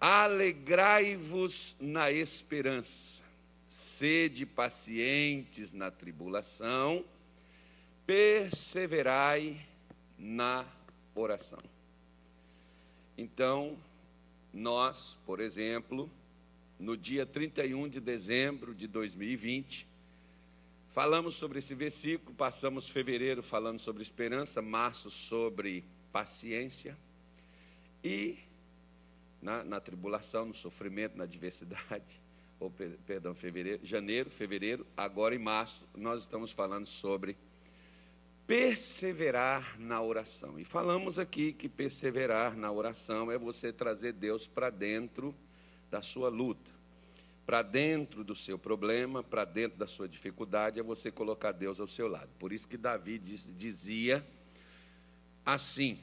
Alegrai-vos na esperança, sede pacientes na tribulação, perseverai na oração. Então, nós, por exemplo, no dia 31 de dezembro de 2020, falamos sobre esse versículo, passamos fevereiro falando sobre esperança, março sobre paciência e na, na tribulação, no sofrimento, na adversidade, ou perdão, fevereiro, janeiro, fevereiro, agora em março, nós estamos falando sobre perseverar na oração. E falamos aqui que perseverar na oração é você trazer Deus para dentro da sua luta, para dentro do seu problema, para dentro da sua dificuldade, é você colocar Deus ao seu lado. Por isso que Davi diz, dizia assim: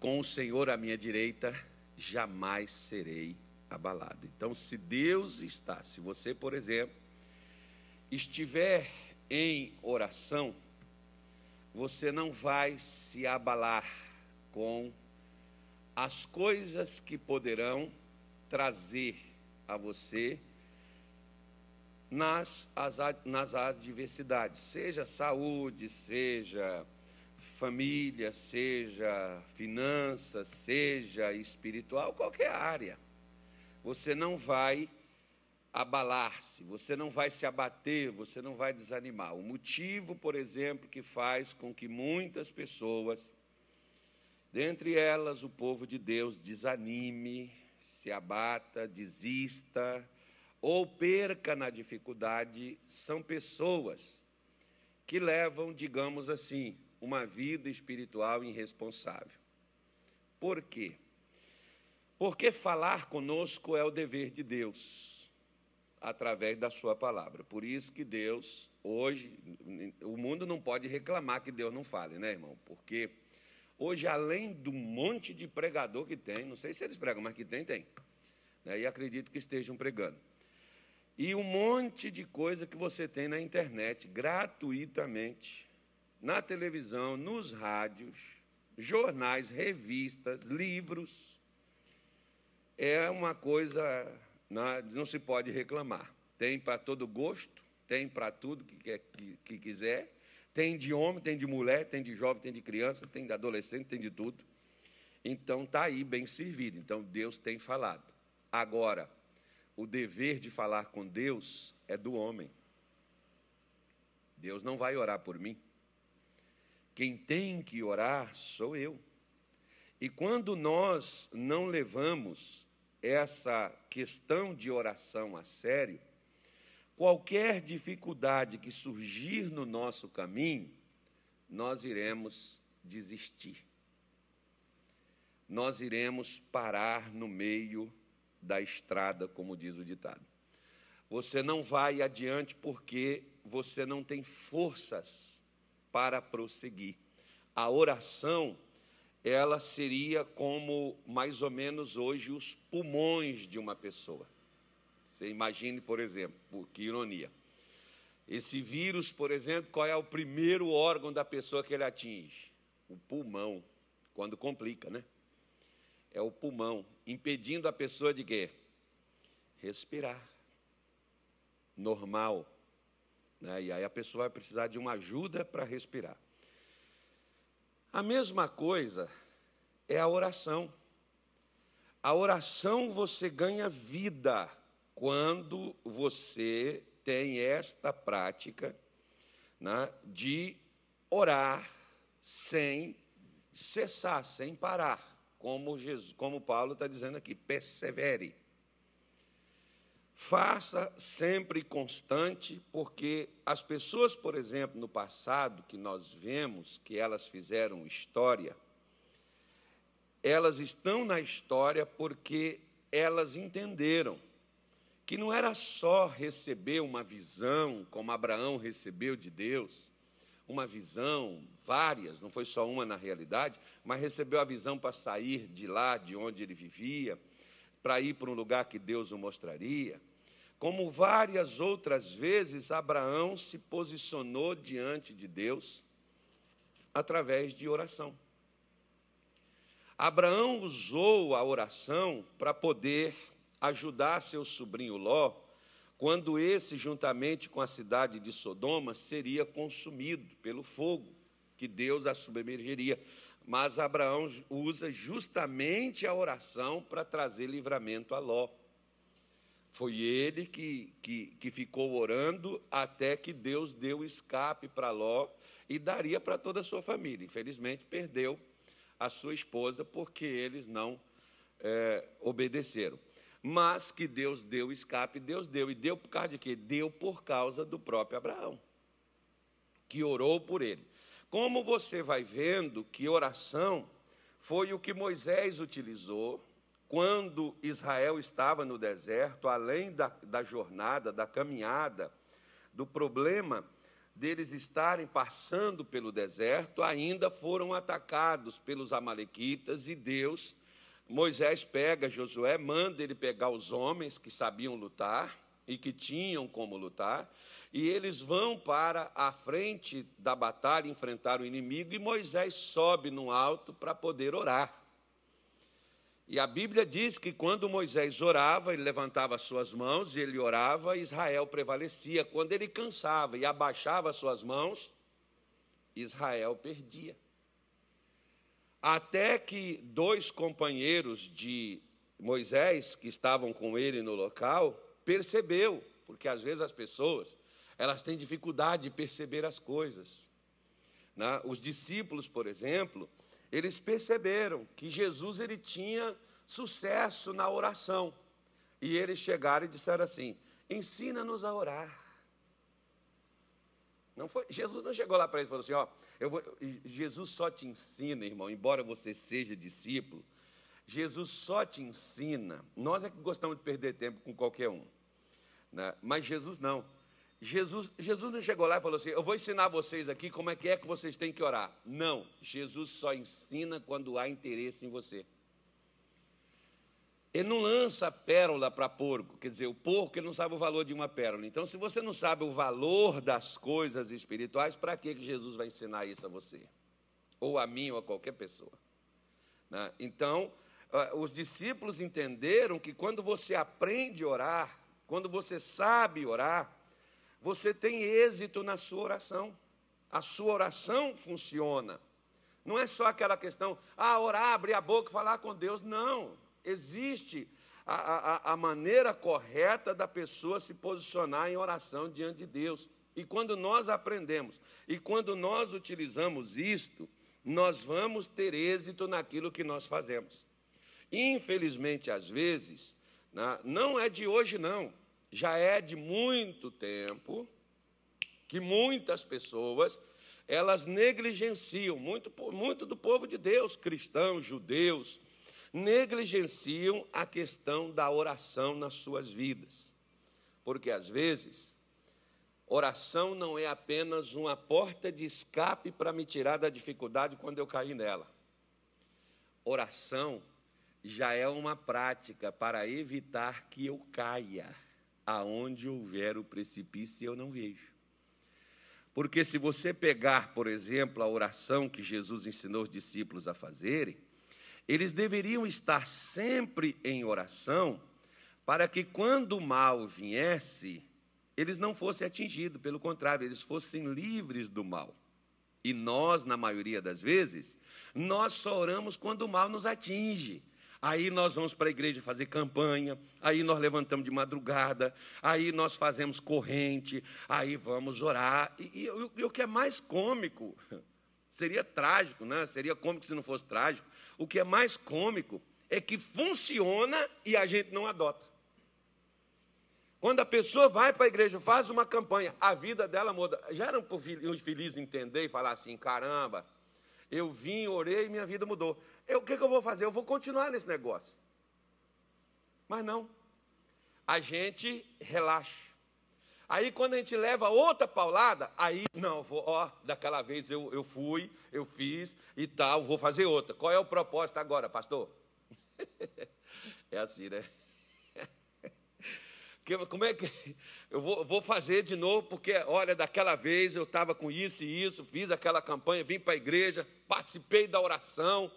com o Senhor à minha direita, jamais serei abalado. Então, se Deus está, se você, por exemplo, estiver em oração, você não vai se abalar com as coisas que poderão trazer a você nas, as, nas adversidades, seja saúde, seja família, seja finanças, seja espiritual, qualquer área. Você não vai abalar-se, você não vai se abater, você não vai desanimar. O motivo, por exemplo, que faz com que muitas pessoas, dentre elas o povo de Deus, desanime, se abata, desista ou perca na dificuldade, são pessoas que levam, digamos assim, uma vida espiritual irresponsável. Por quê? Porque falar conosco é o dever de Deus, através da Sua palavra. Por isso que Deus, hoje, o mundo não pode reclamar que Deus não fale, né, irmão? Porque hoje, além do monte de pregador que tem, não sei se eles pregam, mas que tem, tem. Né, e acredito que estejam pregando. E um monte de coisa que você tem na internet, gratuitamente na televisão, nos rádios, jornais, revistas, livros. É uma coisa, não se pode reclamar. Tem para todo gosto, tem para tudo que, quer, que, que quiser. Tem de homem, tem de mulher, tem de jovem, tem de criança, tem de adolescente, tem de tudo. Então está aí bem servido. Então Deus tem falado. Agora, o dever de falar com Deus é do homem. Deus não vai orar por mim. Quem tem que orar sou eu. E quando nós não levamos essa questão de oração a sério, qualquer dificuldade que surgir no nosso caminho, nós iremos desistir. Nós iremos parar no meio da estrada, como diz o ditado. Você não vai adiante porque você não tem forças para prosseguir. A oração, ela seria como mais ou menos hoje os pulmões de uma pessoa. Você imagine, por exemplo, que ironia. Esse vírus, por exemplo, qual é o primeiro órgão da pessoa que ele atinge? O pulmão, quando complica, né? É o pulmão, impedindo a pessoa de quê? Respirar. Normal. Né? E aí a pessoa vai precisar de uma ajuda para respirar. A mesma coisa é a oração. A oração você ganha vida quando você tem esta prática né, de orar sem cessar, sem parar, como, Jesus, como Paulo está dizendo aqui, persevere. Faça sempre constante, porque as pessoas, por exemplo, no passado, que nós vemos que elas fizeram história, elas estão na história porque elas entenderam que não era só receber uma visão, como Abraão recebeu de Deus, uma visão, várias, não foi só uma na realidade, mas recebeu a visão para sair de lá, de onde ele vivia, para ir para um lugar que Deus o mostraria. Como várias outras vezes, Abraão se posicionou diante de Deus através de oração. Abraão usou a oração para poder ajudar seu sobrinho Ló, quando esse, juntamente com a cidade de Sodoma, seria consumido pelo fogo, que Deus a submergeria. Mas Abraão usa justamente a oração para trazer livramento a Ló. Foi ele que, que, que ficou orando até que Deus deu escape para Ló e daria para toda a sua família. Infelizmente, perdeu a sua esposa porque eles não é, obedeceram. Mas que Deus deu escape, Deus deu. E deu por causa de quê? Deu por causa do próprio Abraão, que orou por ele. Como você vai vendo que oração foi o que Moisés utilizou quando Israel estava no deserto, além da, da jornada, da caminhada, do problema deles estarem passando pelo deserto, ainda foram atacados pelos Amalequitas e Deus, Moisés pega Josué, manda ele pegar os homens que sabiam lutar e que tinham como lutar, e eles vão para a frente da batalha enfrentar o inimigo, e Moisés sobe no alto para poder orar. E a Bíblia diz que quando Moisés orava, ele levantava suas mãos e ele orava, Israel prevalecia. Quando ele cansava e abaixava suas mãos, Israel perdia. Até que dois companheiros de Moisés, que estavam com ele no local, percebeu, porque às vezes as pessoas, elas têm dificuldade de perceber as coisas. Né? Os discípulos, por exemplo, eles perceberam que Jesus ele tinha sucesso na oração. E eles chegaram e disseram assim: ensina-nos a orar. Não foi, Jesus não chegou lá para eles e falou assim: ó, eu vou, Jesus só te ensina, irmão, embora você seja discípulo, Jesus só te ensina. Nós é que gostamos de perder tempo com qualquer um, né? mas Jesus não. Jesus, Jesus não chegou lá e falou assim: Eu vou ensinar vocês aqui como é que é que vocês têm que orar. Não, Jesus só ensina quando há interesse em você. Ele não lança pérola para porco, quer dizer, o porco ele não sabe o valor de uma pérola. Então, se você não sabe o valor das coisas espirituais, para que Jesus vai ensinar isso a você? Ou a mim, ou a qualquer pessoa. Né? Então, ah, os discípulos entenderam que quando você aprende a orar, quando você sabe orar, você tem êxito na sua oração. A sua oração funciona. Não é só aquela questão, ah, orar, abrir a boca, falar com Deus. Não. Existe a, a, a maneira correta da pessoa se posicionar em oração diante de Deus. E quando nós aprendemos e quando nós utilizamos isto, nós vamos ter êxito naquilo que nós fazemos. Infelizmente, às vezes, né, não é de hoje, não já é de muito tempo que muitas pessoas elas negligenciam, muito, muito do povo de Deus, cristãos, judeus, negligenciam a questão da oração nas suas vidas. Porque às vezes, oração não é apenas uma porta de escape para me tirar da dificuldade quando eu cair nela. Oração já é uma prática para evitar que eu caia aonde houver o precipício eu não vejo. Porque se você pegar, por exemplo, a oração que Jesus ensinou os discípulos a fazerem, eles deveriam estar sempre em oração para que quando o mal viesse, eles não fossem atingidos, pelo contrário, eles fossem livres do mal. E nós, na maioria das vezes, nós só oramos quando o mal nos atinge. Aí nós vamos para a igreja fazer campanha, aí nós levantamos de madrugada, aí nós fazemos corrente, aí vamos orar. E, e, e, o que é mais cômico, seria trágico, né? seria cômico se não fosse trágico. O que é mais cômico é que funciona e a gente não adota. Quando a pessoa vai para a igreja, faz uma campanha, a vida dela muda. Já para os felizes entender e falar assim: caramba, eu vim, orei e minha vida mudou. O que, que eu vou fazer? Eu vou continuar nesse negócio. Mas não. A gente relaxa. Aí quando a gente leva outra paulada, aí, não, vou, ó, daquela vez eu, eu fui, eu fiz e tal, vou fazer outra. Qual é o propósito agora, pastor? é assim, né? Como é que eu vou, vou, fazer de novo? Porque, olha, daquela vez eu estava com isso e isso, fiz aquela campanha, vim para a igreja, participei da oração,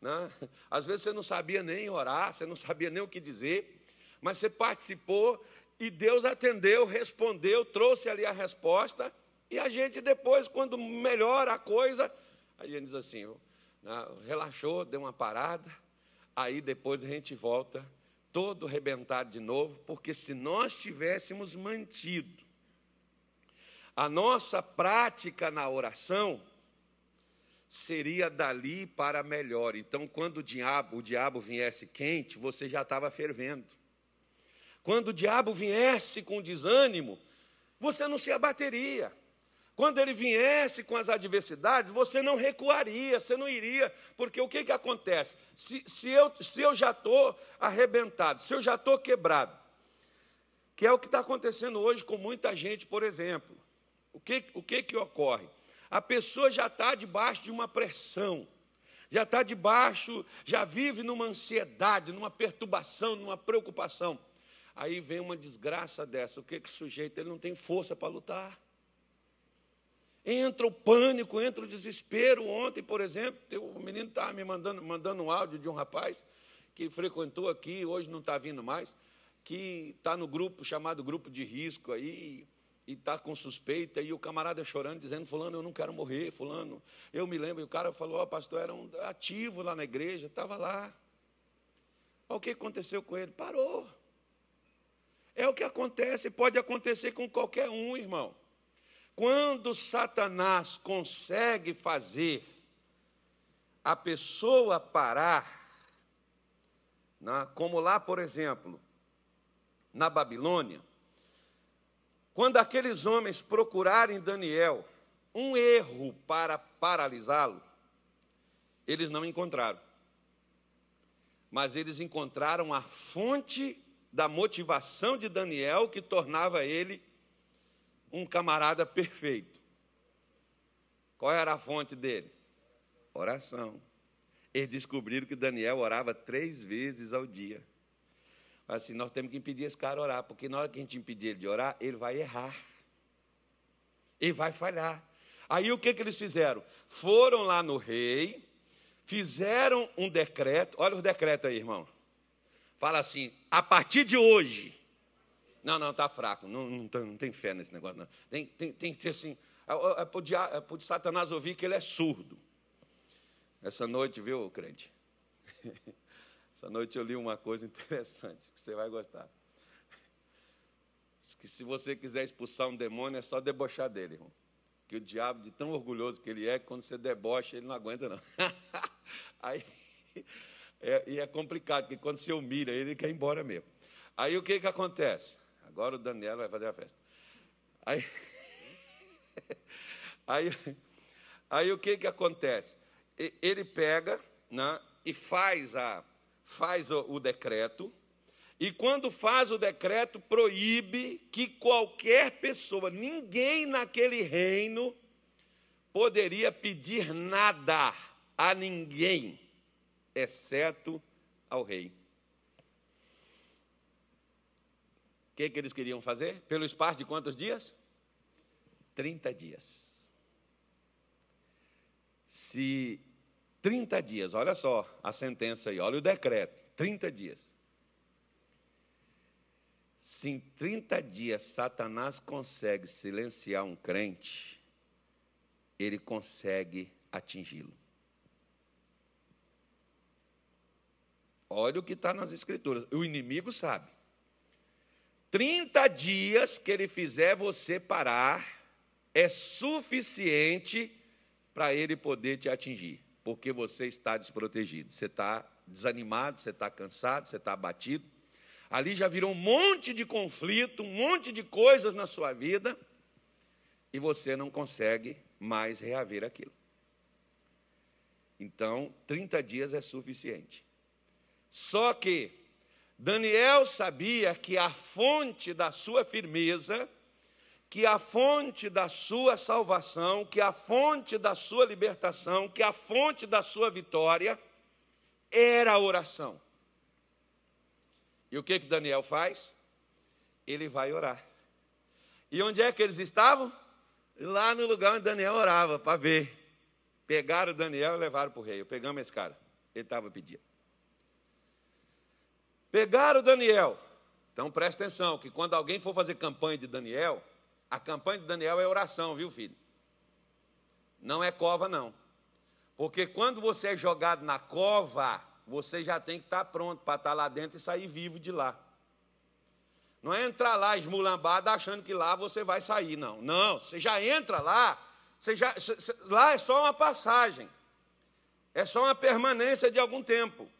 Né? Às vezes você não sabia nem orar, você não sabia nem o que dizer, mas você participou e Deus atendeu, respondeu, trouxe ali a resposta. E a gente depois, quando melhora a coisa, a gente diz assim, né, relaxou, deu uma parada, aí depois a gente volta todo rebentado de novo, porque se nós tivéssemos mantido a nossa prática na oração, seria dali para melhor. Então, quando o diabo, o diabo viesse quente, você já estava fervendo. Quando o diabo viesse com desânimo, você não se abateria. Quando ele viesse com as adversidades, você não recuaria, você não iria, porque o que, que acontece? Se, se, eu, se eu já estou arrebentado, se eu já estou quebrado, que é o que está acontecendo hoje com muita gente, por exemplo, o que, o que, que ocorre? A pessoa já está debaixo de uma pressão, já está debaixo, já vive numa ansiedade, numa perturbação, numa preocupação. Aí vem uma desgraça dessa, o que, que o sujeito ele não tem força para lutar? Entra o pânico, entra o desespero. Ontem, por exemplo, o menino estava me mandando, mandando um áudio de um rapaz que frequentou aqui, hoje não está vindo mais, que está no grupo chamado grupo de risco aí, e está com suspeita, e o camarada chorando, dizendo, fulano, eu não quero morrer, fulano. Eu me lembro, e o cara falou, ó, oh, pastor, era um ativo lá na igreja, estava lá. Olha o que aconteceu com ele? Parou. É o que acontece, pode acontecer com qualquer um, irmão. Quando Satanás consegue fazer a pessoa parar, como lá, por exemplo, na Babilônia, quando aqueles homens procurarem Daniel um erro para paralisá-lo, eles não encontraram. Mas eles encontraram a fonte da motivação de Daniel que tornava ele um camarada perfeito. Qual era a fonte dele? Oração. Eles descobriram que Daniel orava três vezes ao dia. Assim, nós temos que impedir esse cara orar, porque na hora que a gente impedir ele de orar, ele vai errar. Ele vai falhar. Aí o que, que eles fizeram? Foram lá no rei, fizeram um decreto. Olha o decreto aí, irmão. Fala assim: a partir de hoje, não, não, está fraco. Não, não, não, tem fé nesse negócio, não. Tem, tem, tem que ser assim. É, é para o Satanás ouvir que ele é surdo. Essa noite, viu, crente? Essa noite eu li uma coisa interessante que você vai gostar. Que se você quiser expulsar um demônio, é só debochar dele, irmão. Que o diabo, de tão orgulhoso que ele é, quando você debocha, ele não aguenta, não. Aí, é, e é complicado, porque quando você humilha, ele quer ir embora mesmo. Aí o que, que acontece? Agora o Daniel vai fazer a festa. Aí, aí, aí o que, que acontece? Ele pega né, e faz, a, faz o, o decreto, e quando faz o decreto, proíbe que qualquer pessoa, ninguém naquele reino, poderia pedir nada a ninguém, exceto ao rei. O que, que eles queriam fazer? Pelo espaço de quantos dias? 30 dias. Se 30 dias, olha só a sentença aí, olha o decreto: 30 dias. Se em 30 dias Satanás consegue silenciar um crente, ele consegue atingi-lo. Olha o que está nas Escrituras. O inimigo sabe. 30 dias que ele fizer você parar é suficiente para ele poder te atingir, porque você está desprotegido, você está desanimado, você está cansado, você está abatido. Ali já virou um monte de conflito, um monte de coisas na sua vida e você não consegue mais reaver aquilo. Então, 30 dias é suficiente. Só que Daniel sabia que a fonte da sua firmeza, que a fonte da sua salvação, que a fonte da sua libertação, que a fonte da sua vitória era a oração. E o que que Daniel faz? Ele vai orar. E onde é que eles estavam? Lá no lugar onde Daniel orava, para ver. Pegaram Daniel e levaram para o rei. Pegamos esse cara. ele estava pedindo. Pegaram Daniel. Então presta atenção, que quando alguém for fazer campanha de Daniel, a campanha de Daniel é oração, viu, filho? Não é cova, não. Porque quando você é jogado na cova, você já tem que estar pronto para estar lá dentro e sair vivo de lá. Não é entrar lá esmulambado achando que lá você vai sair, não. Não, você já entra lá, você já, lá é só uma passagem. É só uma permanência de algum tempo.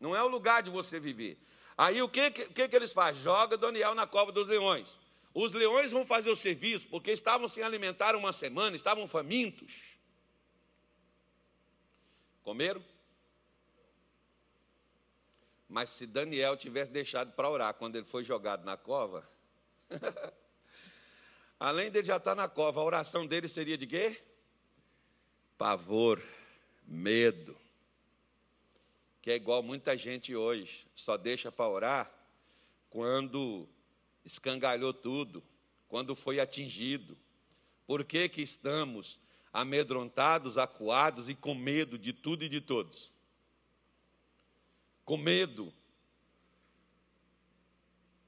Não é o lugar de você viver. Aí o que, que, que eles fazem? Joga Daniel na cova dos leões. Os leões vão fazer o serviço porque estavam sem alimentar uma semana, estavam famintos. Comeram? Mas se Daniel tivesse deixado para orar quando ele foi jogado na cova, além dele já estar na cova, a oração dele seria de quê? Pavor, medo. Que é igual muita gente hoje, só deixa para orar quando escangalhou tudo, quando foi atingido. Por que, que estamos amedrontados, acuados e com medo de tudo e de todos? Com medo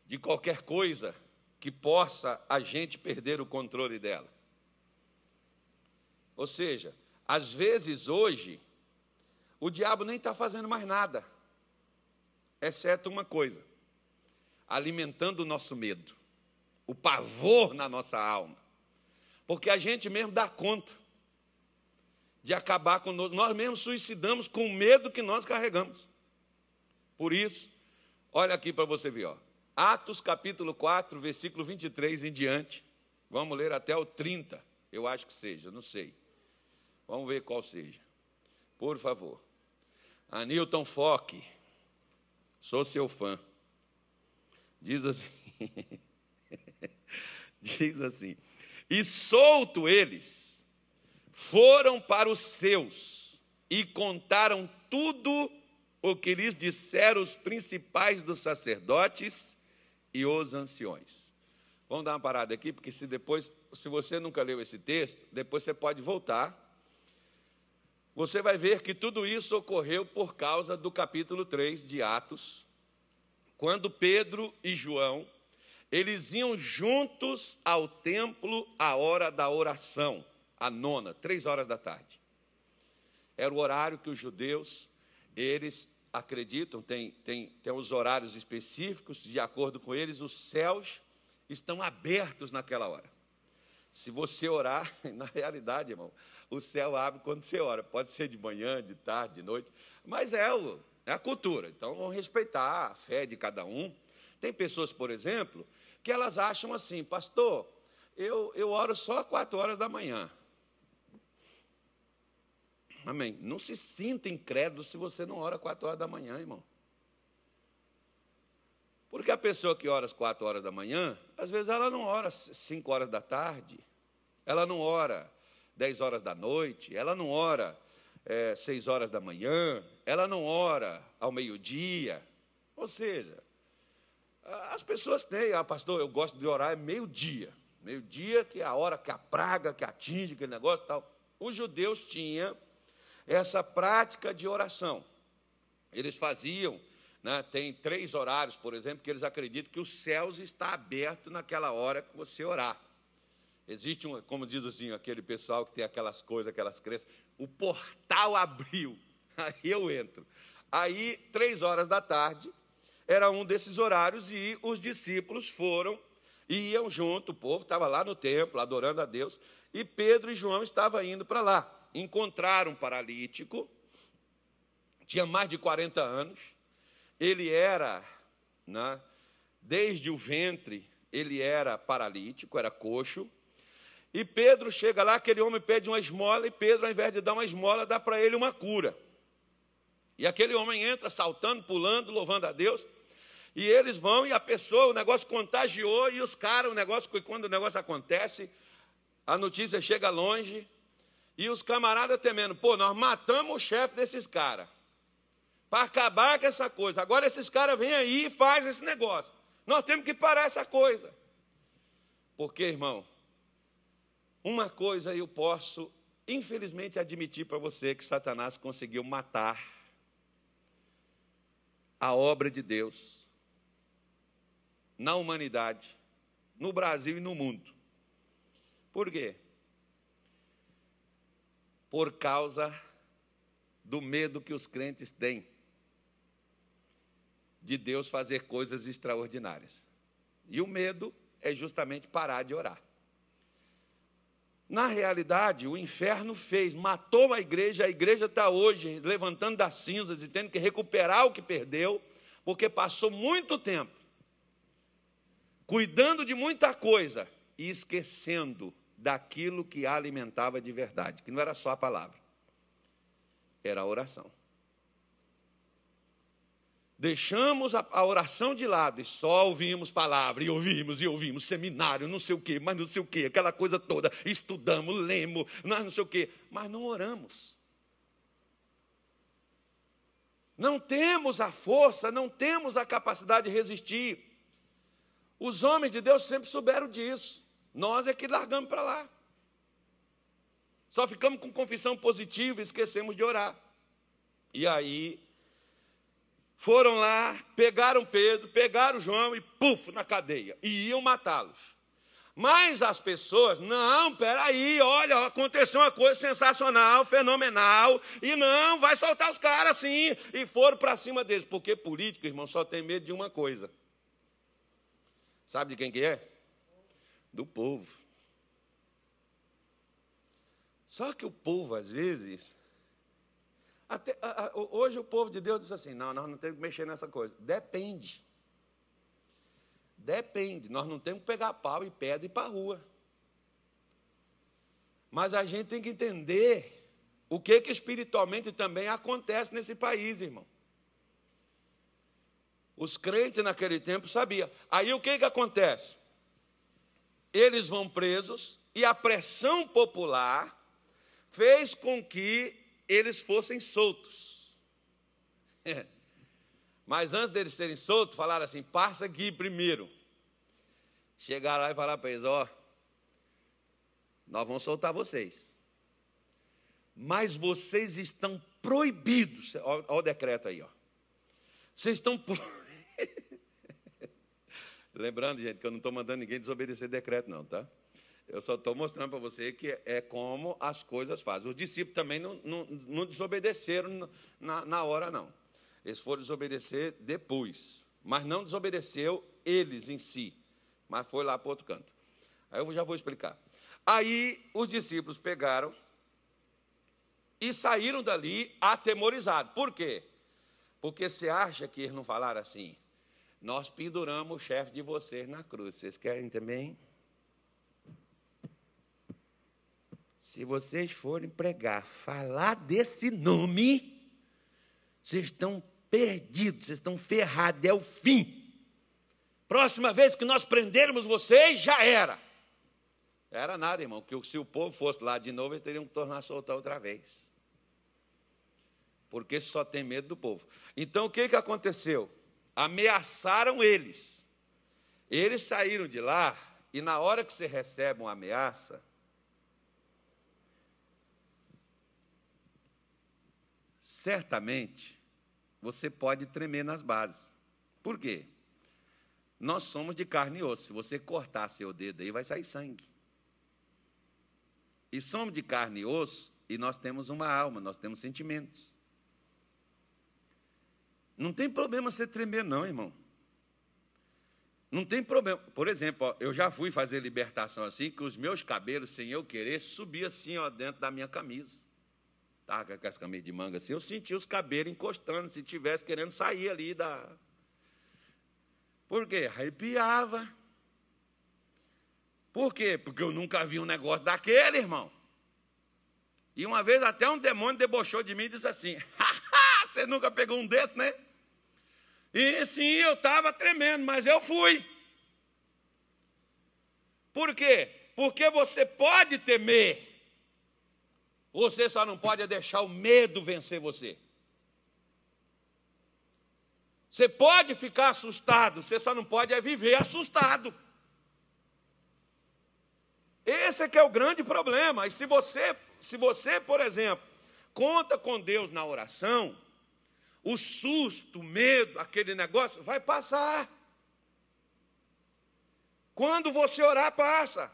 de qualquer coisa que possa a gente perder o controle dela. Ou seja, às vezes hoje, o diabo nem está fazendo mais nada, exceto uma coisa: alimentando o nosso medo, o pavor na nossa alma. Porque a gente mesmo dá conta de acabar conosco, nós mesmos suicidamos com o medo que nós carregamos. Por isso, olha aqui para você ver, ó. Atos capítulo 4, versículo 23 em diante. Vamos ler até o 30, eu acho que seja, não sei. Vamos ver qual seja. Por favor. Anilton Foque, sou seu fã. Diz assim: diz assim: E solto eles foram para os seus e contaram tudo o que lhes disseram os principais dos sacerdotes e os anciões. Vamos dar uma parada aqui, porque se depois, se você nunca leu esse texto, depois você pode voltar. Você vai ver que tudo isso ocorreu por causa do capítulo 3 de Atos, quando Pedro e João, eles iam juntos ao templo à hora da oração, a nona, três horas da tarde. Era o horário que os judeus, eles acreditam, tem, tem, tem os horários específicos, de acordo com eles, os céus estão abertos naquela hora. Se você orar, na realidade, irmão, o céu abre quando você ora. Pode ser de manhã, de tarde, de noite, mas é o, é a cultura. Então, vamos respeitar a fé de cada um. Tem pessoas, por exemplo, que elas acham assim, pastor, eu, eu oro só quatro horas da manhã. Amém. Não se sinta incrédulo se você não ora quatro horas da manhã, irmão. Porque a pessoa que ora às quatro horas da manhã, às vezes ela não ora às cinco horas da tarde, ela não ora dez horas da noite, ela não ora é, seis horas da manhã, ela não ora ao meio-dia. Ou seja, as pessoas têm, ah, pastor, eu gosto de orar é meio-dia. Meio-dia que é a hora que a praga, que atinge aquele negócio e tal. Os judeus tinham essa prática de oração. Eles faziam, né, tem três horários, por exemplo, que eles acreditam que os céus está aberto naquela hora que você orar. Existe um, como diz assim, aquele pessoal que tem aquelas coisas, aquelas crenças, o portal abriu, aí eu entro. Aí, três horas da tarde, era um desses horários e os discípulos foram, iam junto, o povo estava lá no templo, adorando a Deus, e Pedro e João estavam indo para lá. Encontraram um paralítico, tinha mais de 40 anos, ele era, né, desde o ventre, ele era paralítico, era coxo, e Pedro chega lá, aquele homem pede uma esmola, e Pedro, ao invés de dar uma esmola, dá para ele uma cura. E aquele homem entra saltando, pulando, louvando a Deus. E eles vão, e a pessoa, o negócio contagiou, e os caras, o negócio, quando o negócio acontece, a notícia chega longe, e os camaradas temendo, pô, nós matamos o chefe desses caras. Para acabar com essa coisa. Agora esses caras vêm aí e fazem esse negócio. Nós temos que parar essa coisa. Porque, irmão, uma coisa eu posso, infelizmente, admitir para você que Satanás conseguiu matar a obra de Deus na humanidade, no Brasil e no mundo. Por quê? Por causa do medo que os crentes têm de Deus fazer coisas extraordinárias. E o medo é justamente parar de orar. Na realidade, o inferno fez, matou a igreja, a igreja está hoje levantando das cinzas e tendo que recuperar o que perdeu, porque passou muito tempo cuidando de muita coisa e esquecendo daquilo que a alimentava de verdade, que não era só a palavra, era a oração. Deixamos a, a, oração de lado e só ouvimos palavra, e ouvimos, e ouvimos, seminário, não sei o quê, mas não sei o quê, aquela coisa toda, estudamos, lemos, não sei o quê, mas não oramos. Não temos a força, não temos a capacidade de resistir. Os homens de Deus sempre souberam disso. Nós é que largamos para lá. Só ficamos com confissão positiva e esquecemos de orar. E aí foram lá, pegaram Pedro, pegaram João e puf, na cadeia. E iam matá-los. Mas as pessoas, não, peraí, olha, aconteceu uma coisa sensacional, fenomenal, e não, vai soltar os caras assim. E foram para cima deles, porque político, irmão, só tem medo de uma coisa. Sabe de quem que é? Do povo. Só que o povo, às vezes, até, a, a, hoje o povo de Deus diz assim: não, nós não temos que mexer nessa coisa. Depende. Depende. Nós não temos que pegar pau e pedra e ir para a rua. Mas a gente tem que entender o que, que espiritualmente também acontece nesse país, irmão. Os crentes naquele tempo sabiam. Aí o que, que acontece? Eles vão presos e a pressão popular fez com que eles fossem soltos. Mas antes deles serem soltos, falaram assim: passa aqui primeiro. Chegaram lá e falaram para eles: ó, nós vamos soltar vocês. Mas vocês estão proibidos. Olha o decreto aí, ó. Vocês estão proibidos. Lembrando, gente, que eu não estou mandando ninguém desobedecer decreto, não, tá? Eu só estou mostrando para você que é como as coisas fazem. Os discípulos também não, não, não desobedeceram na, na hora, não. Eles foram desobedecer depois. Mas não desobedeceu eles em si. Mas foi lá para outro canto. Aí eu já vou explicar. Aí os discípulos pegaram e saíram dali atemorizados. Por quê? Porque você acha que eles não falaram assim? Nós penduramos o chefe de vocês na cruz. Vocês querem também? Se vocês forem pregar, falar desse nome, vocês estão perdidos, vocês estão ferrados, é o fim. Próxima vez que nós prendermos vocês, já era. Era nada, irmão, que se o povo fosse lá de novo, eles teriam que tornar soltar outra vez. Porque só tem medo do povo. Então o que, que aconteceu? Ameaçaram eles. Eles saíram de lá, e na hora que você recebe uma ameaça, certamente você pode tremer nas bases. Por quê? Nós somos de carne e osso. Se você cortar seu dedo aí, vai sair sangue. E somos de carne e osso, e nós temos uma alma, nós temos sentimentos. Não tem problema você tremer, não, irmão. Não tem problema. Por exemplo, ó, eu já fui fazer libertação assim, que os meus cabelos, sem eu querer, subiam assim ó, dentro da minha camisa estava com aquelas camisas de manga assim, eu sentia os cabelos encostando, se tivesse querendo sair ali da. Por quê? Arrepiava. Por quê? Porque eu nunca vi um negócio daquele, irmão. E uma vez até um demônio debochou de mim e disse assim: você nunca pegou um desse, né? E sim, eu estava tremendo, mas eu fui. Por quê? Porque você pode temer, você só não pode deixar o medo vencer você. Você pode ficar assustado, você só não pode é viver assustado. Esse é que é o grande problema. E se você, se você, por exemplo, conta com Deus na oração, o susto, o medo, aquele negócio, vai passar. Quando você orar, passa.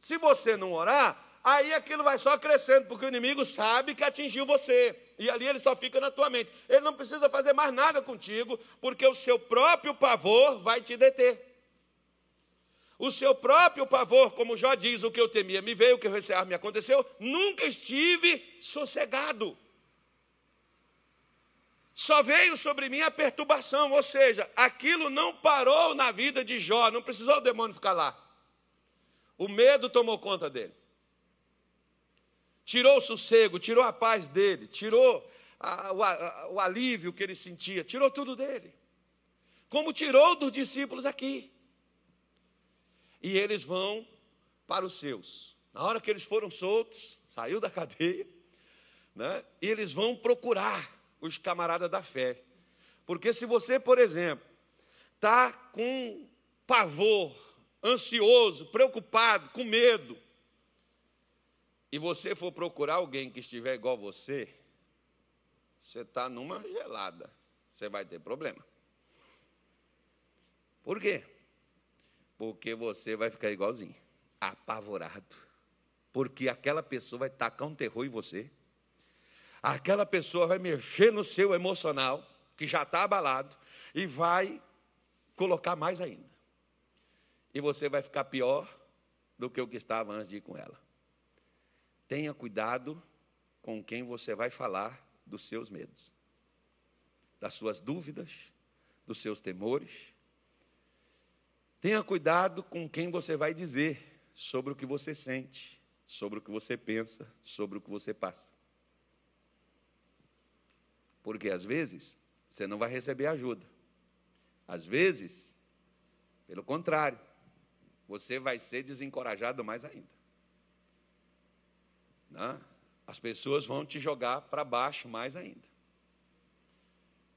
Se você não orar, aí aquilo vai só crescendo, porque o inimigo sabe que atingiu você. E ali ele só fica na tua mente. Ele não precisa fazer mais nada contigo, porque o seu próprio pavor vai te deter. O seu próprio pavor, como já diz, o que eu temia me veio, o que eu receava me aconteceu, nunca estive sossegado. Só veio sobre mim a perturbação, ou seja, aquilo não parou na vida de Jó, não precisou o demônio ficar lá. O medo tomou conta dele. Tirou o sossego, tirou a paz dele, tirou a, o, a, o alívio que ele sentia, tirou tudo dele. Como tirou dos discípulos aqui. E eles vão para os seus. Na hora que eles foram soltos, saiu da cadeia, né, eles vão procurar os camaradas da fé. Porque se você, por exemplo, está com pavor, ansioso, preocupado, com medo, e você for procurar alguém que estiver igual você, você está numa gelada, você vai ter problema. Por quê? Porque você vai ficar igualzinho, apavorado. Porque aquela pessoa vai tacar um terror em você aquela pessoa vai mexer no seu emocional, que já está abalado, e vai colocar mais ainda. E você vai ficar pior do que o que estava antes de ir com ela. Tenha cuidado com quem você vai falar dos seus medos, das suas dúvidas, dos seus temores. Tenha cuidado com quem você vai dizer sobre o que você sente, sobre o que você pensa, sobre o que você passa. Porque às vezes você não vai receber ajuda. Às vezes, pelo contrário, você vai ser desencorajado mais ainda. Né? As pessoas vão te jogar para baixo mais ainda.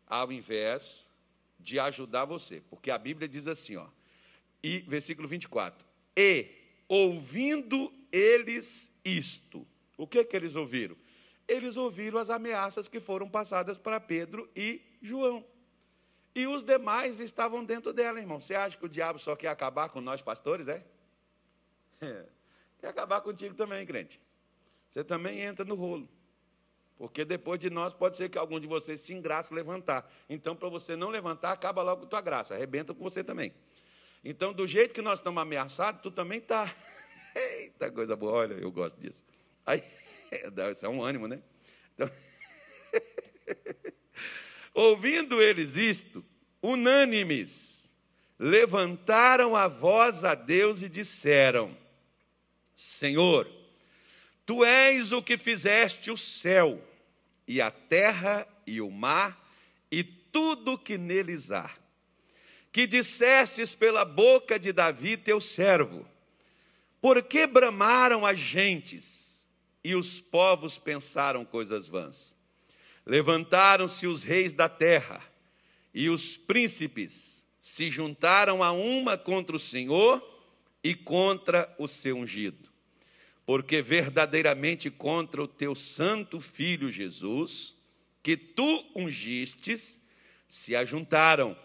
Ao invés de ajudar você. Porque a Bíblia diz assim, ó, e versículo 24: E ouvindo eles isto, o que que eles ouviram? eles ouviram as ameaças que foram passadas para Pedro e João. E os demais estavam dentro dela, irmão. Você acha que o diabo só quer acabar com nós pastores, é? Quer acabar contigo também, crente. Você também entra no rolo. Porque depois de nós pode ser que algum de vocês se engraça levantar. Então, para você não levantar, acaba logo com tua graça. Arrebenta com você também. Então, do jeito que nós estamos ameaçados, tu também está. Eita coisa boa, olha, eu gosto disso. Aí. Isso é um ânimo, né? Então, ouvindo eles isto, unânimes, levantaram a voz a Deus e disseram: Senhor, tu és o que fizeste o céu, e a terra, e o mar, e tudo que neles há. Que dissestes pela boca de Davi, teu servo: Por que bramaram as gentes? e os povos pensaram coisas vãs. Levantaram-se os reis da terra, e os príncipes se juntaram a uma contra o Senhor e contra o seu ungido. Porque verdadeiramente contra o teu santo filho Jesus, que tu ungistes, se ajuntaram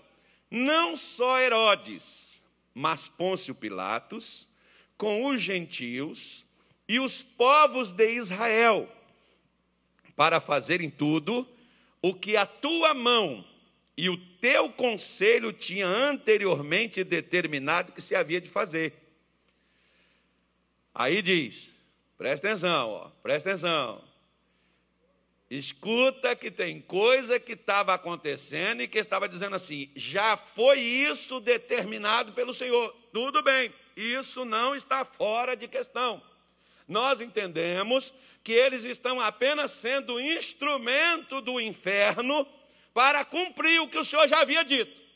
não só Herodes, mas Pôncio Pilatos, com os gentios, e os povos de Israel, para fazerem tudo o que a tua mão e o teu conselho tinha anteriormente determinado que se havia de fazer. Aí diz, presta atenção, ó, presta atenção. Escuta que tem coisa que estava acontecendo e que estava dizendo assim: já foi isso determinado pelo Senhor. Tudo bem, isso não está fora de questão nós entendemos que eles estão apenas sendo instrumento do inferno para cumprir o que o Senhor já havia dito.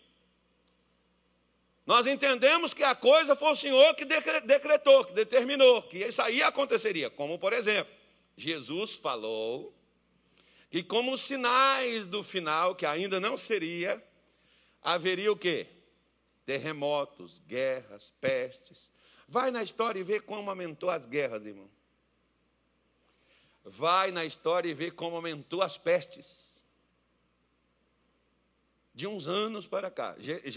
Nós entendemos que a coisa foi o Senhor que decretou, que determinou, que isso aí aconteceria. Como, por exemplo, Jesus falou que, como sinais do final, que ainda não seria, haveria o quê? Terremotos, guerras, pestes, Vai na história e vê como aumentou as guerras, irmão. Vai na história e vê como aumentou as pestes. De uns anos para cá.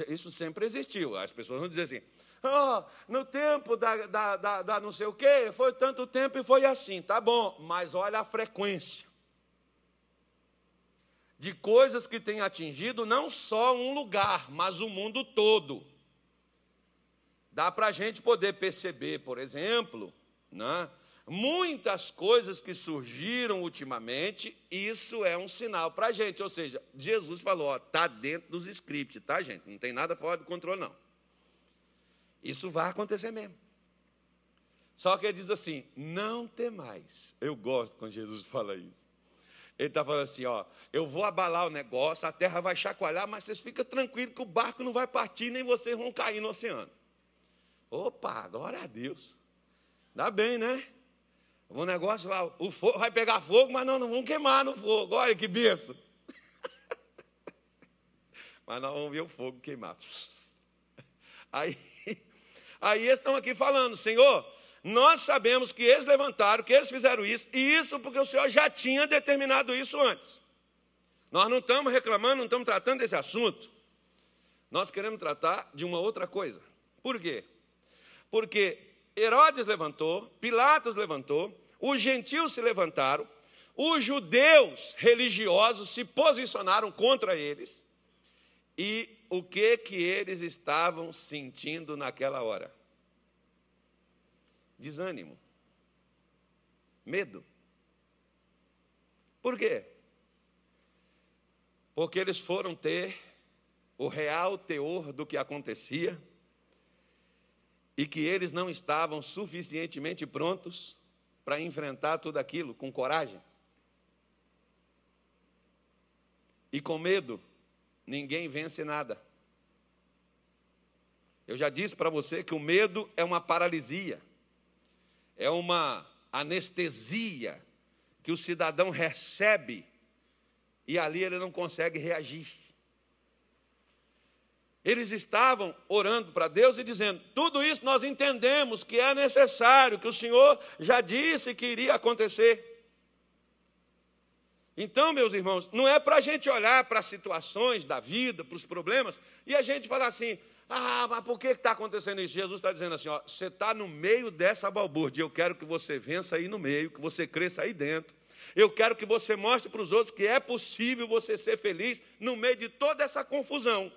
Isso sempre existiu. As pessoas vão dizer assim: oh, no tempo da, da, da, da não sei o quê, foi tanto tempo e foi assim. Tá bom, mas olha a frequência de coisas que têm atingido não só um lugar, mas o mundo todo. Dá para a gente poder perceber, por exemplo, né, muitas coisas que surgiram ultimamente, isso é um sinal para a gente. Ou seja, Jesus falou, está dentro dos scripts, tá, gente? Não tem nada fora do controle, não. Isso vai acontecer mesmo. Só que ele diz assim: não temais. Eu gosto quando Jesus fala isso. Ele está falando assim: ó, eu vou abalar o negócio, a terra vai chacoalhar, mas vocês ficam tranquilos que o barco não vai partir, nem vocês vão cair no oceano. Opa, glória a Deus. Dá bem, né? O negócio vai, o fogo, vai pegar fogo, mas não, não vamos queimar no fogo. Olha que benção. mas nós vamos ver o fogo queimar. Aí, aí eles estão aqui falando, Senhor, nós sabemos que eles levantaram, que eles fizeram isso, e isso porque o Senhor já tinha determinado isso antes. Nós não estamos reclamando, não estamos tratando desse assunto. Nós queremos tratar de uma outra coisa. Por quê? Porque Herodes levantou, Pilatos levantou, os gentios se levantaram, os judeus religiosos se posicionaram contra eles. E o que que eles estavam sentindo naquela hora? desânimo, medo. Por quê? Porque eles foram ter o real teor do que acontecia e que eles não estavam suficientemente prontos para enfrentar tudo aquilo com coragem. E com medo, ninguém vence nada. Eu já disse para você que o medo é uma paralisia é uma anestesia que o cidadão recebe e ali ele não consegue reagir. Eles estavam orando para Deus e dizendo: tudo isso nós entendemos que é necessário, que o Senhor já disse que iria acontecer. Então, meus irmãos, não é para a gente olhar para as situações da vida, para os problemas, e a gente falar assim: ah, mas por que está acontecendo isso? Jesus está dizendo assim: ó, você está no meio dessa balbúrdia, eu quero que você vença aí no meio, que você cresça aí dentro. Eu quero que você mostre para os outros que é possível você ser feliz no meio de toda essa confusão.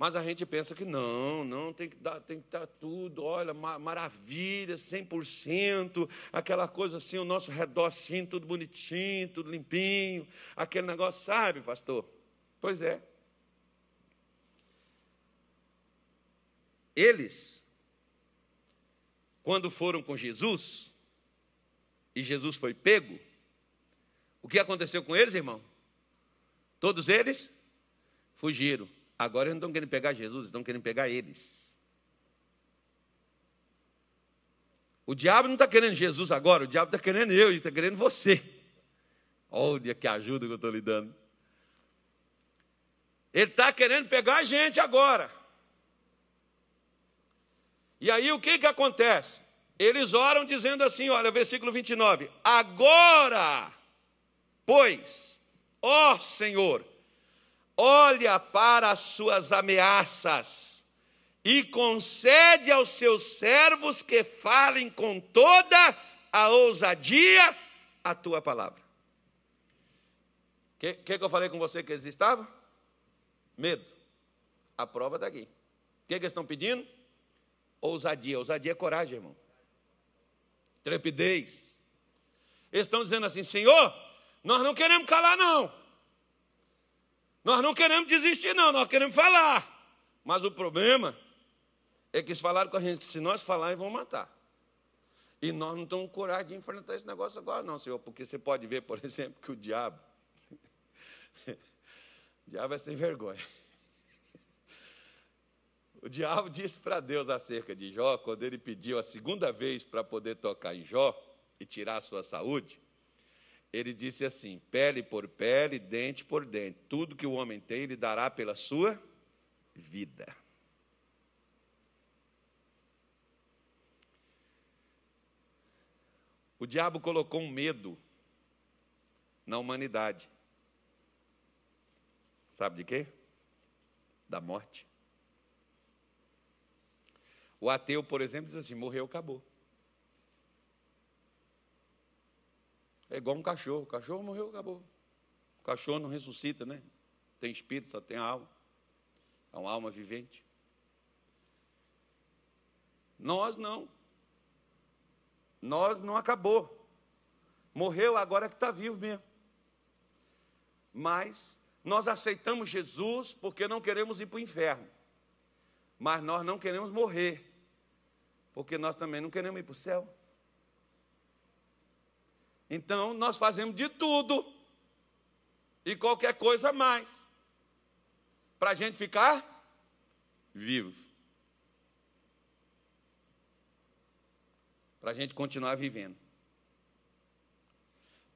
Mas a gente pensa que não, não, tem que dar, tem que dar tudo, olha, maravilha, 100%, aquela coisa assim, o nosso redor assim, tudo bonitinho, tudo limpinho, aquele negócio, sabe, pastor? Pois é. Eles, quando foram com Jesus, e Jesus foi pego, o que aconteceu com eles, irmão? Todos eles fugiram. Agora eles não estão querendo pegar Jesus, estão querendo pegar eles. O diabo não está querendo Jesus agora, o diabo está querendo eu e está querendo você. Olha que ajuda que eu estou lhe dando. Ele está querendo pegar a gente agora. E aí o que, que acontece? Eles oram dizendo assim, olha, versículo 29. Agora, pois, ó Senhor, olha para as suas ameaças e concede aos seus servos que falem com toda a ousadia a tua palavra. O que, que, que, eu falei com você que eles estavam? Medo. A prova está aqui. O que, que eles estão pedindo? ousadia. Ousadia é coragem, irmão. Trepidez. Eles estão dizendo assim: Senhor, nós não queremos calar, não. Nós não queremos desistir, não. Nós queremos falar. Mas o problema é que eles falaram com a gente que se nós falarmos, vão matar. E nós não com coragem de enfrentar esse negócio agora, não, Senhor, porque você pode ver, por exemplo, que o diabo. o diabo é sem vergonha. O diabo disse para Deus acerca de Jó, quando ele pediu a segunda vez para poder tocar em Jó e tirar a sua saúde, ele disse assim: pele por pele, dente por dente, tudo que o homem tem, ele dará pela sua vida. O diabo colocou um medo na humanidade. Sabe de quê? Da morte. O ateu, por exemplo, diz assim: morreu, acabou. É igual um cachorro. O cachorro morreu, acabou. O cachorro não ressuscita, né? Tem espírito, só tem alma. É uma alma vivente. Nós não. Nós não acabou. Morreu, agora é que está vivo mesmo. Mas nós aceitamos Jesus porque não queremos ir para o inferno. Mas nós não queremos morrer. Porque nós também não queremos ir para o céu. Então nós fazemos de tudo e qualquer coisa mais para a gente ficar vivo. Para a gente continuar vivendo.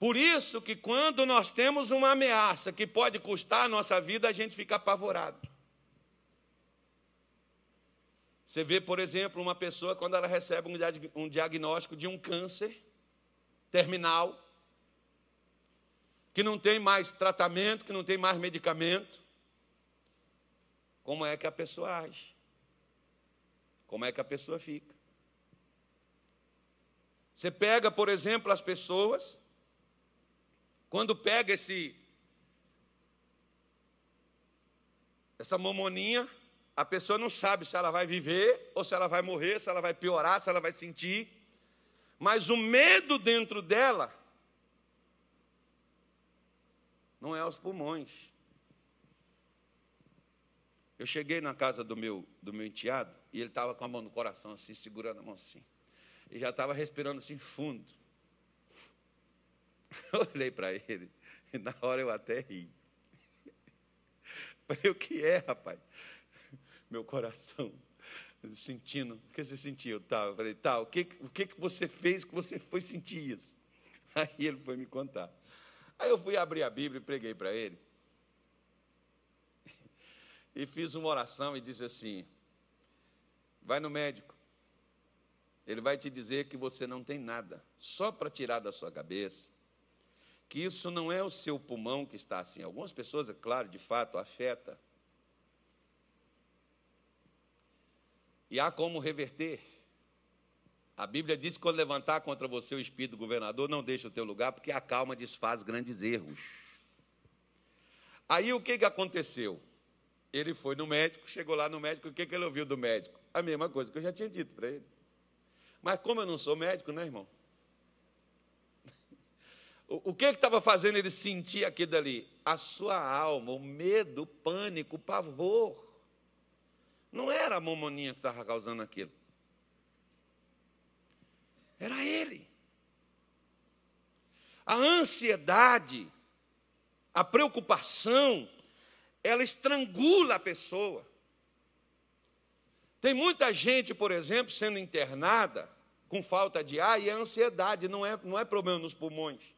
Por isso que quando nós temos uma ameaça que pode custar a nossa vida, a gente fica apavorado. Você vê, por exemplo, uma pessoa quando ela recebe um diagnóstico de um câncer terminal, que não tem mais tratamento, que não tem mais medicamento, como é que a pessoa age? Como é que a pessoa fica? Você pega, por exemplo, as pessoas, quando pega esse essa mamoninha, a pessoa não sabe se ela vai viver ou se ela vai morrer, se ela vai piorar, se ela vai sentir. Mas o medo dentro dela não é os pulmões. Eu cheguei na casa do meu, do meu enteado e ele estava com a mão no coração, assim, segurando a mão assim. E já estava respirando assim fundo. Eu olhei para ele e na hora eu até ri. Falei, o que é, rapaz? Meu coração sentindo. O que você sentiu? Tá, eu falei, tá, o que, o que você fez que você foi sentir isso? Aí ele foi me contar. Aí eu fui abrir a Bíblia e preguei para ele e fiz uma oração e disse assim: vai no médico, ele vai te dizer que você não tem nada, só para tirar da sua cabeça que isso não é o seu pulmão que está assim. Algumas pessoas, é claro, de fato, afeta. E há como reverter. A Bíblia diz que quando levantar contra você o espírito do governador, não deixe o teu lugar, porque a calma desfaz grandes erros. Aí o que, que aconteceu? Ele foi no médico, chegou lá no médico, o que, que ele ouviu do médico? A mesma coisa que eu já tinha dito para ele. Mas como eu não sou médico, né, irmão? O, o que estava fazendo ele sentir aquilo dali? A sua alma, o medo, o pânico, o pavor. Não era a mamoninha que estava causando aquilo. Era ele. A ansiedade, a preocupação, ela estrangula a pessoa. Tem muita gente, por exemplo, sendo internada com falta de ar e a ansiedade não é, não é problema nos pulmões.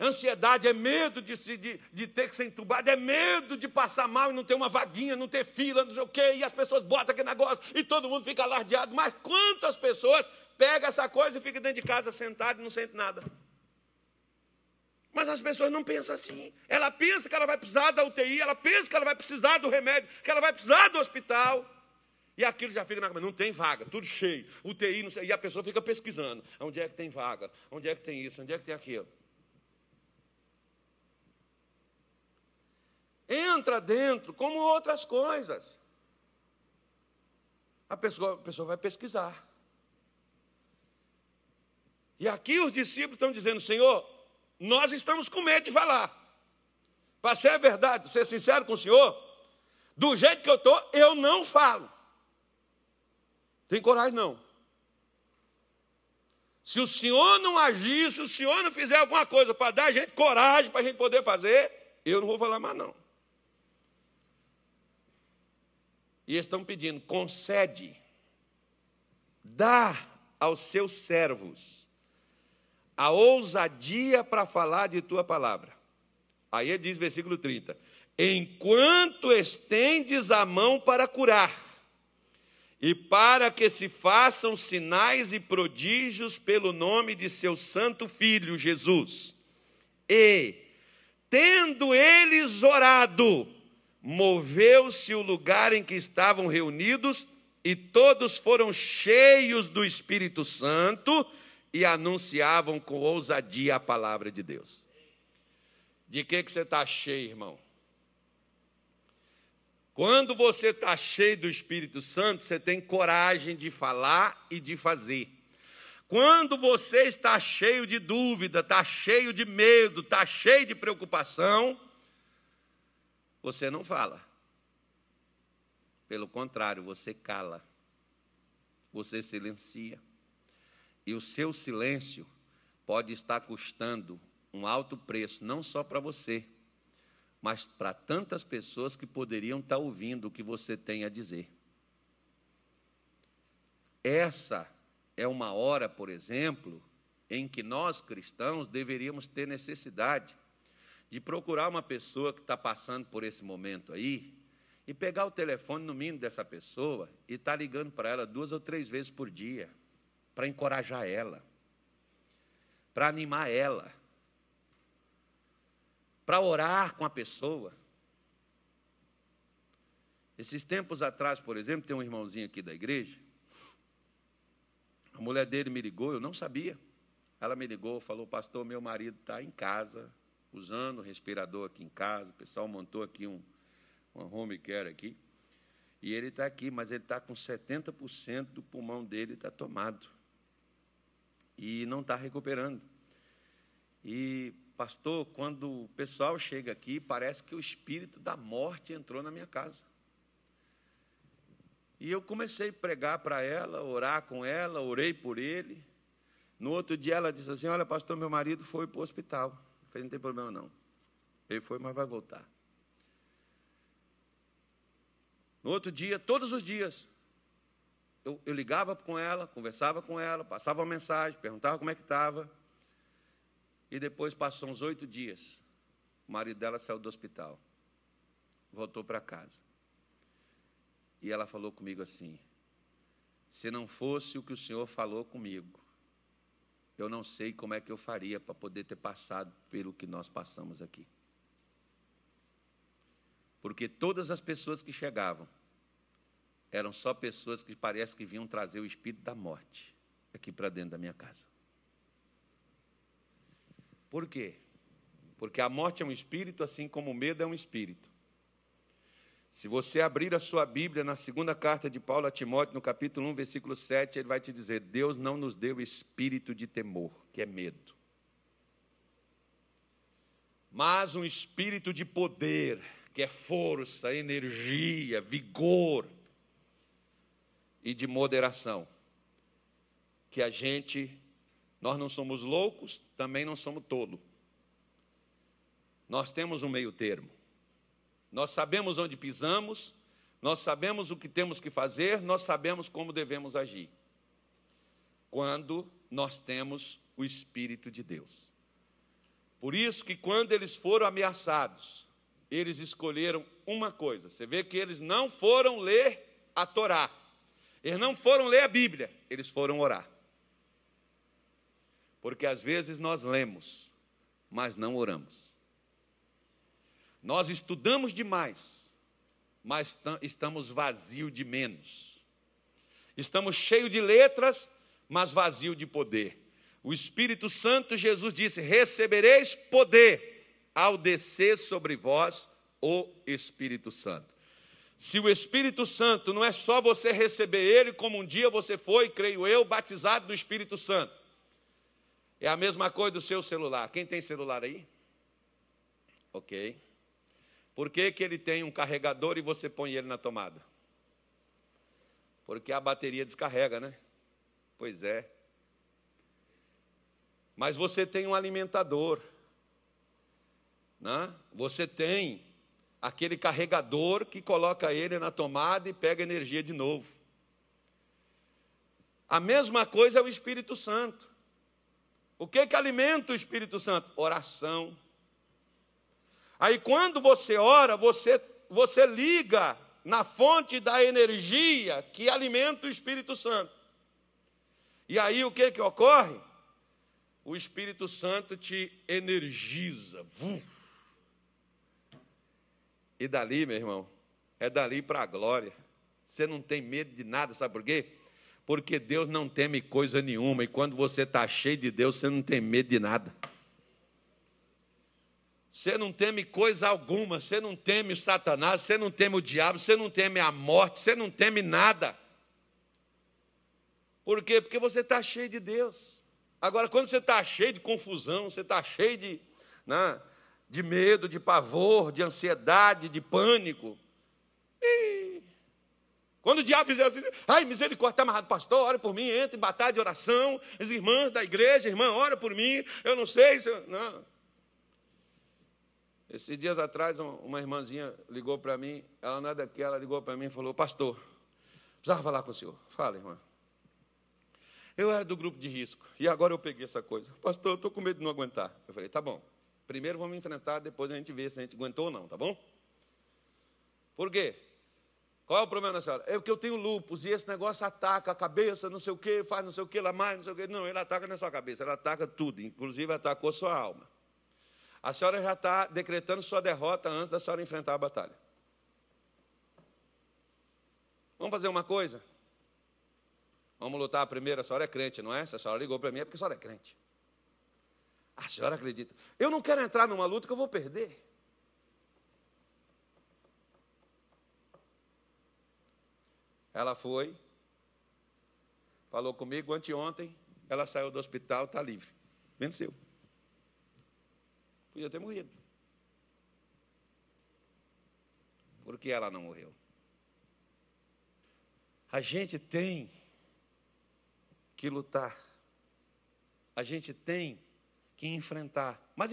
Ansiedade é medo de, se, de, de ter que ser entubado, é medo de passar mal e não ter uma vaguinha, não ter fila, não sei o quê, e as pessoas botam aquele negócio e todo mundo fica alardeado. Mas quantas pessoas pegam essa coisa e ficam dentro de casa sentado e não sente nada? Mas as pessoas não pensam assim. Ela pensa que ela vai precisar da UTI, ela pensa que ela vai precisar do remédio, que ela vai precisar do hospital. E aquilo já fica na cabeça, não tem vaga, tudo cheio, UTI, não sei, e a pessoa fica pesquisando. Onde é que tem vaga? Onde é que tem isso? Onde é que tem aquilo? Entra dentro, como outras coisas. A pessoa, a pessoa vai pesquisar. E aqui os discípulos estão dizendo, Senhor, nós estamos com medo de falar. Para ser verdade, ser sincero com o senhor, do jeito que eu estou, eu não falo. Tem coragem não. Se o senhor não agir, se o senhor não fizer alguma coisa para dar a gente coragem para a gente poder fazer, eu não vou falar mais não. E estão pedindo, concede, dá aos seus servos a ousadia para falar de tua palavra. Aí ele diz, versículo 30: Enquanto estendes a mão para curar, e para que se façam sinais e prodígios pelo nome de seu santo filho Jesus, e Tendo eles orado, moveu-se o lugar em que estavam reunidos e todos foram cheios do Espírito Santo e anunciavam com ousadia a palavra de Deus. De que, que você está cheio, irmão? Quando você está cheio do Espírito Santo, você tem coragem de falar e de fazer. Quando você está cheio de dúvida, está cheio de medo, está cheio de preocupação, você não fala. Pelo contrário, você cala, você silencia. E o seu silêncio pode estar custando um alto preço, não só para você, mas para tantas pessoas que poderiam estar ouvindo o que você tem a dizer. Essa é uma hora, por exemplo, em que nós cristãos deveríamos ter necessidade de procurar uma pessoa que está passando por esse momento aí e pegar o telefone no mínimo dessa pessoa e estar tá ligando para ela duas ou três vezes por dia, para encorajar ela, para animar ela, para orar com a pessoa. Esses tempos atrás, por exemplo, tem um irmãozinho aqui da igreja, a mulher dele me ligou, eu não sabia. Ela me ligou, falou, pastor, meu marido está em casa, usando o respirador aqui em casa, o pessoal montou aqui um, uma home care aqui. E ele está aqui, mas ele está com 70% do pulmão dele está tomado. E não está recuperando. E, pastor, quando o pessoal chega aqui, parece que o espírito da morte entrou na minha casa. E eu comecei a pregar para ela, orar com ela, orei por ele. No outro dia ela disse assim: Olha, pastor, meu marido foi para o hospital. Eu falei: Não tem problema não. Ele foi, mas vai voltar. No outro dia, todos os dias, eu, eu ligava com ela, conversava com ela, passava uma mensagem, perguntava como é que estava. E depois passou uns oito dias. O marido dela saiu do hospital. Voltou para casa. E ela falou comigo assim: se não fosse o que o Senhor falou comigo, eu não sei como é que eu faria para poder ter passado pelo que nós passamos aqui. Porque todas as pessoas que chegavam eram só pessoas que parece que vinham trazer o espírito da morte aqui para dentro da minha casa. Por quê? Porque a morte é um espírito, assim como o medo é um espírito. Se você abrir a sua Bíblia na segunda carta de Paulo a Timóteo, no capítulo 1, versículo 7, ele vai te dizer: Deus não nos deu espírito de temor, que é medo, mas um espírito de poder, que é força, energia, vigor e de moderação. Que a gente, nós não somos loucos, também não somos tolos. Nós temos um meio termo. Nós sabemos onde pisamos, nós sabemos o que temos que fazer, nós sabemos como devemos agir. Quando nós temos o Espírito de Deus. Por isso que quando eles foram ameaçados, eles escolheram uma coisa. Você vê que eles não foram ler a Torá. Eles não foram ler a Bíblia, eles foram orar. Porque às vezes nós lemos, mas não oramos. Nós estudamos demais, mas estamos vazio de menos. Estamos cheios de letras, mas vazio de poder. O Espírito Santo, Jesus disse: recebereis poder ao descer sobre vós o Espírito Santo. Se o Espírito Santo não é só você receber ele, como um dia você foi, creio eu, batizado do Espírito Santo. É a mesma coisa do seu celular. Quem tem celular aí? Ok. Por que, que ele tem um carregador e você põe ele na tomada? Porque a bateria descarrega, né? Pois é. Mas você tem um alimentador. Né? Você tem aquele carregador que coloca ele na tomada e pega energia de novo. A mesma coisa é o Espírito Santo. O que, que alimenta o Espírito Santo? Oração Aí quando você ora, você, você liga na fonte da energia que alimenta o Espírito Santo. E aí o que, que ocorre? O Espírito Santo te energiza. E dali, meu irmão, é dali para a glória. Você não tem medo de nada, sabe por quê? Porque Deus não teme coisa nenhuma, e quando você está cheio de Deus, você não tem medo de nada. Você não teme coisa alguma, você não teme Satanás, você não teme o diabo, você não teme a morte, você não teme nada. Por quê? Porque você está cheio de Deus. Agora, quando você está cheio de confusão, você está cheio de, né, de medo, de pavor, de ansiedade, de pânico. E quando o diabo fizer assim, ai, misericórdia, está amarrado, pastor, ora por mim, entra em batalha de oração, as irmãs da igreja, irmã, ora por mim, eu não sei se. Eu... Não. Esses dias atrás, uma irmãzinha ligou para mim, ela não é daqui, ela ligou para mim e falou, pastor, precisava falar com o senhor. Fala, irmã. Eu era do grupo de risco, e agora eu peguei essa coisa. Pastor, eu estou com medo de não aguentar. Eu falei, tá bom. Primeiro vamos enfrentar, depois a gente vê se a gente aguentou ou não, tá bom? Por quê? Qual é o problema da senhora? É que eu tenho lupus e esse negócio ataca a cabeça, não sei o quê, faz não sei o quê, lá mais, não sei o quê. Não, ele ataca na sua cabeça, ele ataca tudo, inclusive atacou sua alma. A senhora já está decretando sua derrota antes da senhora enfrentar a batalha. Vamos fazer uma coisa? Vamos lutar primeiro. A senhora é crente, não é? Se a senhora ligou para mim é porque a senhora é crente. A senhora acredita. Eu não quero entrar numa luta que eu vou perder. Ela foi, falou comigo anteontem, ela saiu do hospital, está livre. Venceu. Podia ter morrido. Por que ela não morreu? A gente tem que lutar. A gente tem que enfrentar.